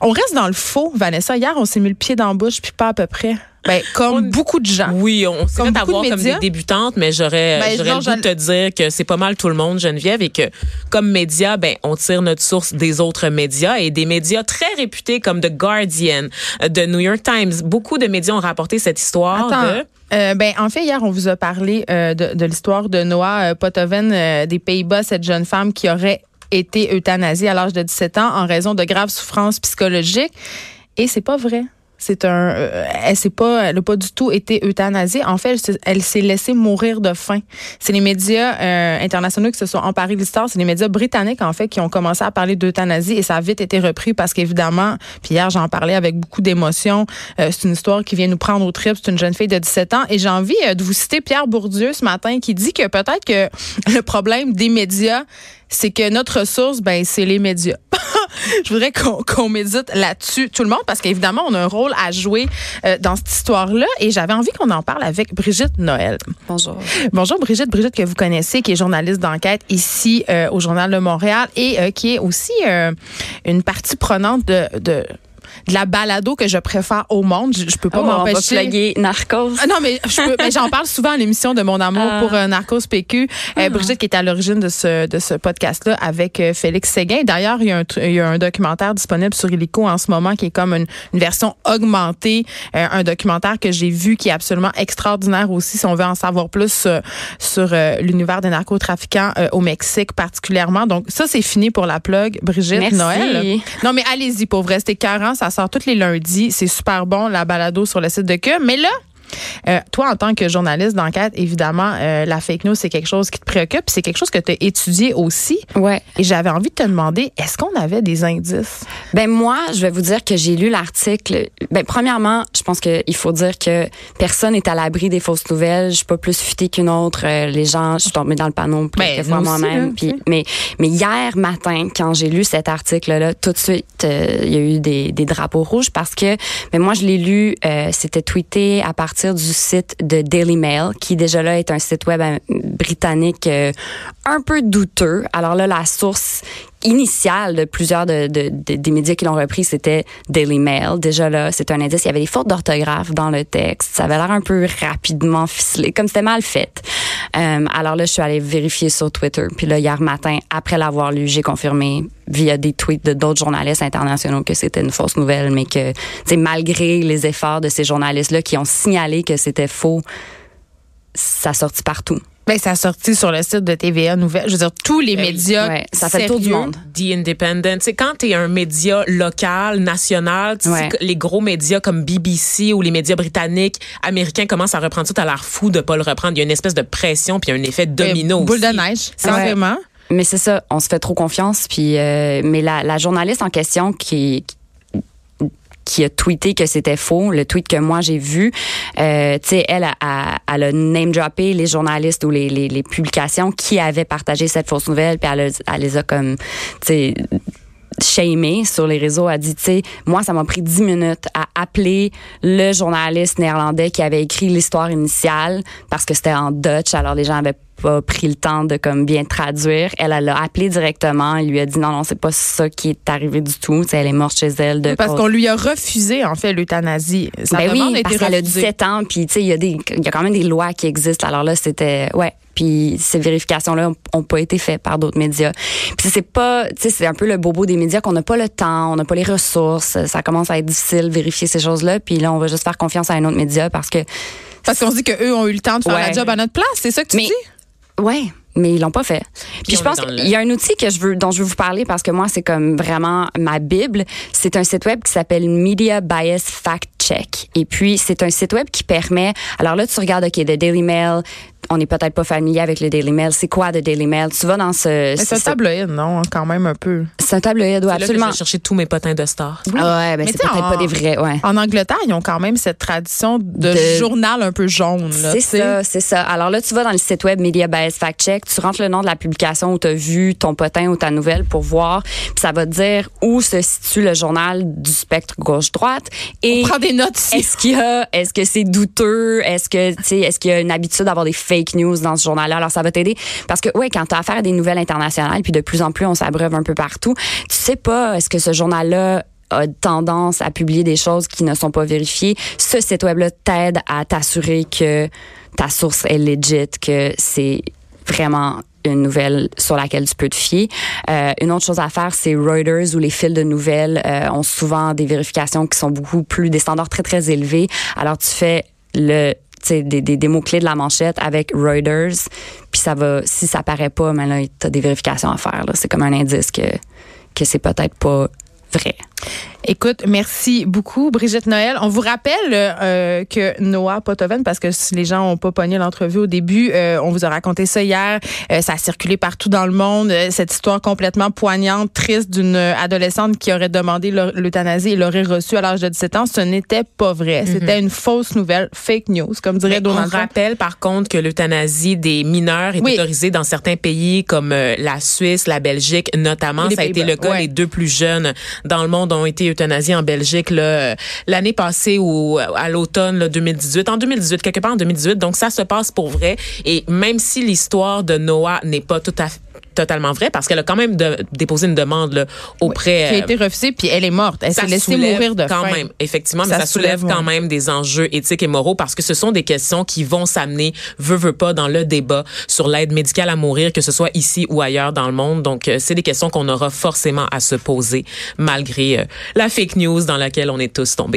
On reste dans le faux, Vanessa. Hier, on s'est mis le pied dans la bouche, puis pas à peu près. Ben, comme beaucoup de gens. Oui, on s'est Comme fait beaucoup de avoir comme médias. des débutantes, mais j'aurais Ben, j'aurais le goût de te dire que c'est pas mal tout le monde, Geneviève, et que comme média, ben on tire notre source des autres médias et des médias très réputés comme The Guardian, euh, The New York Times. Beaucoup de médias ont rapporté cette histoire Attends, de euh, ben, en fait, hier, on vous a parlé euh, de, de l'histoire de Noah Potoven euh, des Pays-Bas, cette jeune femme qui aurait été euthanasiée à l'âge de 17 ans en raison de graves souffrances psychologiques. Et c'est pas vrai. C'est un, euh, elle s'est pas, elle a pas du tout été euthanasiée. En fait, elle, s'est- laissée mourir de faim. C'est les médias euh, internationaux qui se sont emparés de l'histoire. C'est les médias britanniques en fait qui ont commencé à parler d'euthanasie et ça a vite été repris parce qu'évidemment, puis hier j'en parlais avec beaucoup d'émotion. euh, c'est une histoire qui vient nous prendre au trip. C'est une jeune fille de 17 ans et j'ai envie de vous citer Pierre Bourdieu ce matin qui dit que peut-être que le problème des médias, c'est que notre ressource, ben c'est les médias. Je voudrais qu'on médite là-dessus, tout le monde, parce qu'évidemment, on a un rôle à jouer euh, dans cette histoire-là. Et j'avais envie qu'on en parle avec Brigitte Noël. Bonjour. Bonjour Brigitte, Brigitte que vous connaissez, qui est journaliste d'enquête ici euh, au Journal de Montréal et euh, qui est aussi une partie prenante de, de de la balado que je préfère au monde. Je, je peux pas Oh, m'empêcher. Narcos. Ah non, mais je peux- mais j'en parle souvent à l'émission de mon amour Ah. pour euh, Narcos PQ. Euh, Brigitte qui est à l'origine de ce de ce podcast-là avec euh, Félix Séguin. D'ailleurs, il y, a un, il y a un documentaire disponible sur Illico en ce moment qui est comme une, une version augmentée, un documentaire que j'ai vu qui est absolument extraordinaire aussi. Si on veut en savoir plus sur l'univers des narcotrafiquants au Mexique particulièrement. Donc ça, c'est fini pour la plug. Brigitte Merci. Noël. Non, mais allez-y, pour vrai, c'était 40, ça sort tous les lundis. C'est super bon, la balado sur le site de Cube. Mais là, euh, toi, en tant que journaliste d'enquête, évidemment, euh, la fake news, c'est quelque chose qui te préoccupe. C'est quelque chose que tu as étudié aussi. Ouais. Et j'avais envie de te demander, est-ce qu'on avait des indices? Ben moi, je vais vous dire que j'ai lu l'article. Ben premièrement, je pense qu'il faut dire que personne n'est à l'abri des fausses nouvelles. Je suis pas plus futée qu'une autre. Euh, les gens, je suis tombée dans le panneau Ben, quelques fois moi-même. Puis, mais mais hier matin, quand j'ai lu cet article-là, tout de suite, euh, il y a eu des, des drapeaux rouges parce que, ben moi, je l'ai lu. euh, C'était tweeté à partir du site de Daily Mail, qui déjà là est un site web euh, britannique euh, un peu douteux. Alors là, la source initiale de plusieurs de, de- de- des médias qui l'ont repris, c'était Daily Mail. Déjà là, c'est un indice. Il y avait des fautes d'orthographe dans le texte. Ça avait l'air un peu rapidement ficelé, comme c'était mal fait. Euh, alors là, je suis allée vérifier sur Twitter. Puis là, hier matin, après l'avoir lu, j'ai confirmé via des tweets de d'autres journalistes internationaux que c'était une fausse nouvelle, mais que, sais, malgré les efforts de ces journalistes-là qui ont signalé que c'était faux, ça sortit partout. Ben, ça a sorti sur le site de TVA Nouvelles. Je veux dire, tous les Ben oui. médias. Ouais, ça fait le tour du monde. The Independent. C'est quand tu es un média local, national, Ouais. les gros médias comme BBC ou les médias britanniques, américains commencent à reprendre ça, t'as l'air fou de pas le reprendre. Il y a une espèce de pression puis il y a un effet domino Euh, boule aussi. de neige, C'est carrément. Mais c'est ça, on se fait trop confiance. Puis, euh, mais la, la journaliste en question qui qui a tweeté que c'était faux, le tweet que moi j'ai vu, euh, tu sais, elle a, a, elle a name droppé les journalistes ou les, les, les publications qui avaient partagé cette fausse nouvelle, puis elle, a- elle les a comme, tu sais shamé sur les réseaux a dit tu sais moi ça m'a pris 10 minutes à appeler le journaliste néerlandais qui avait écrit l'histoire initiale parce que c'était en Dutch alors les gens avaient pas pris le temps de comme bien traduire elle elle l'a appelé directement elle lui a dit non non c'est pas ça qui est arrivé du tout Tu sais, elle est morte chez elle de Parce qu'on lui a refusé, en fait, l'euthanasie. Ben oui, a parce qu'elle a refusée. 17 ans, puis tu sais, il y a des, il y a quand même des lois qui existent. Alors là, c'était, ouais. Puis ces vérifications-là ont pas été faites par d'autres médias. Puis c'est pas, tu sais, c'est un peu le bobo des médias qu'on n'a pas le temps, on n'a pas les ressources. Ça commence à être difficile de vérifier ces choses-là. Puis là, on va juste faire confiance à un autre média parce que, Parce qu'on se dit qu'eux ont eu le temps de faire la Ouais. job à notre place. C'est ça que tu Mais- dis? ouais. Mais ils l'ont pas fait. Puis, on je pense qu'il y a un outil que je veux, dont je veux vous parler parce que moi, c'est comme vraiment ma bible. C'est un site web qui s'appelle Media Bias Fact Check. Et puis, c'est un site web qui permet, alors là, tu regardes, OK, The Daily Mail, on n'est peut-être pas familier avec le Daily Mail. C'est quoi The Daily Mail? Tu vas dans ce... C'est un tabloïd, non? Quand même un peu. C'est un tabloïd, oui, C'est là que absolument. je vais chercher tous mes potins de stars. Ah ouais, ben Mais c'est peut-être pas des vrais, ouais. En Angleterre, ils ont quand même cette tradition de, De- journal un peu jaune. là, C'est ça, c'est ça. Alors là, tu vas dans le site web Media Bias Fact Check, tu rentres le nom de la publication où tu as vu ton potin ou ta nouvelle pour voir, puis ça va te dire où se situe le journal du spectre gauche-droite et Prends des est-ce qu'il y a est-ce que c'est douteux, est-ce que tu sais est-ce qu'il y a une habitude d'avoir des fake news dans ce journal-là? Alors ça va t'aider. Parce que ouais, quand tu as affaire à des nouvelles internationales puis de plus en plus on s'abreuve un peu partout, tu sais pas est-ce que ce journal-là a tendance à publier des choses qui ne sont pas vérifiées, ce site web-là t'aide à t'assurer que ta source est legit, que c'est vraiment une nouvelle sur laquelle tu peux te fier. Euh, une autre chose à faire, c'est Reuters où les fils de nouvelles euh, ont souvent des vérifications qui sont beaucoup plus des standards très très élevés. Alors tu fais le des, des, des mots-clés de la manchette avec Reuters, puis ça va, si ça paraît pas, mais là, tu as des vérifications à faire. C'est comme un indice que, que c'est peut-être pas vrai. Écoute, merci beaucoup, Brigitte Noël. On vous rappelle euh, que Noah Potoven, parce que si les gens ont pas pogné l'entrevue au début, euh, on vous a raconté ça hier. Euh, ça a circulé partout dans le monde. cette histoire complètement poignante, triste d'une adolescente qui aurait demandé l'euthanasie et l'aurait reçue à l'âge de 17 ans. Ce n'était pas vrai. Mhm. C'était une fausse nouvelle, fake news, comme dirait Donald Trump. On rappelle par contre que l'euthanasie des mineurs est autorisée dans certains pays comme la Suisse, la Belgique, notamment. Ça a été le cas. Les deux plus jeunes dans le monde ont été euthanasie en Belgique euh, l'année passée ou euh, à l'automne 2018, en 2018 quelque part en 2018. Donc ça se passe pour vrai et même si l'histoire de Noah n'est pas tout à fait totalement vrai parce qu'elle a quand même déposé une demande là, auprès. qui a été refusée puis elle est morte. Elle s'est laissée mourir de quand même. Effectivement, mais ça soulève, quand même des enjeux éthiques et moraux parce que ce sont des questions qui vont s'amener, veut veut pas, dans le débat sur l'aide médicale à mourir, que ce soit ici ou ailleurs dans le monde. Donc, euh, c'est des questions qu'on aura forcément à se poser malgré euh, la fake news dans laquelle on est tous tombés.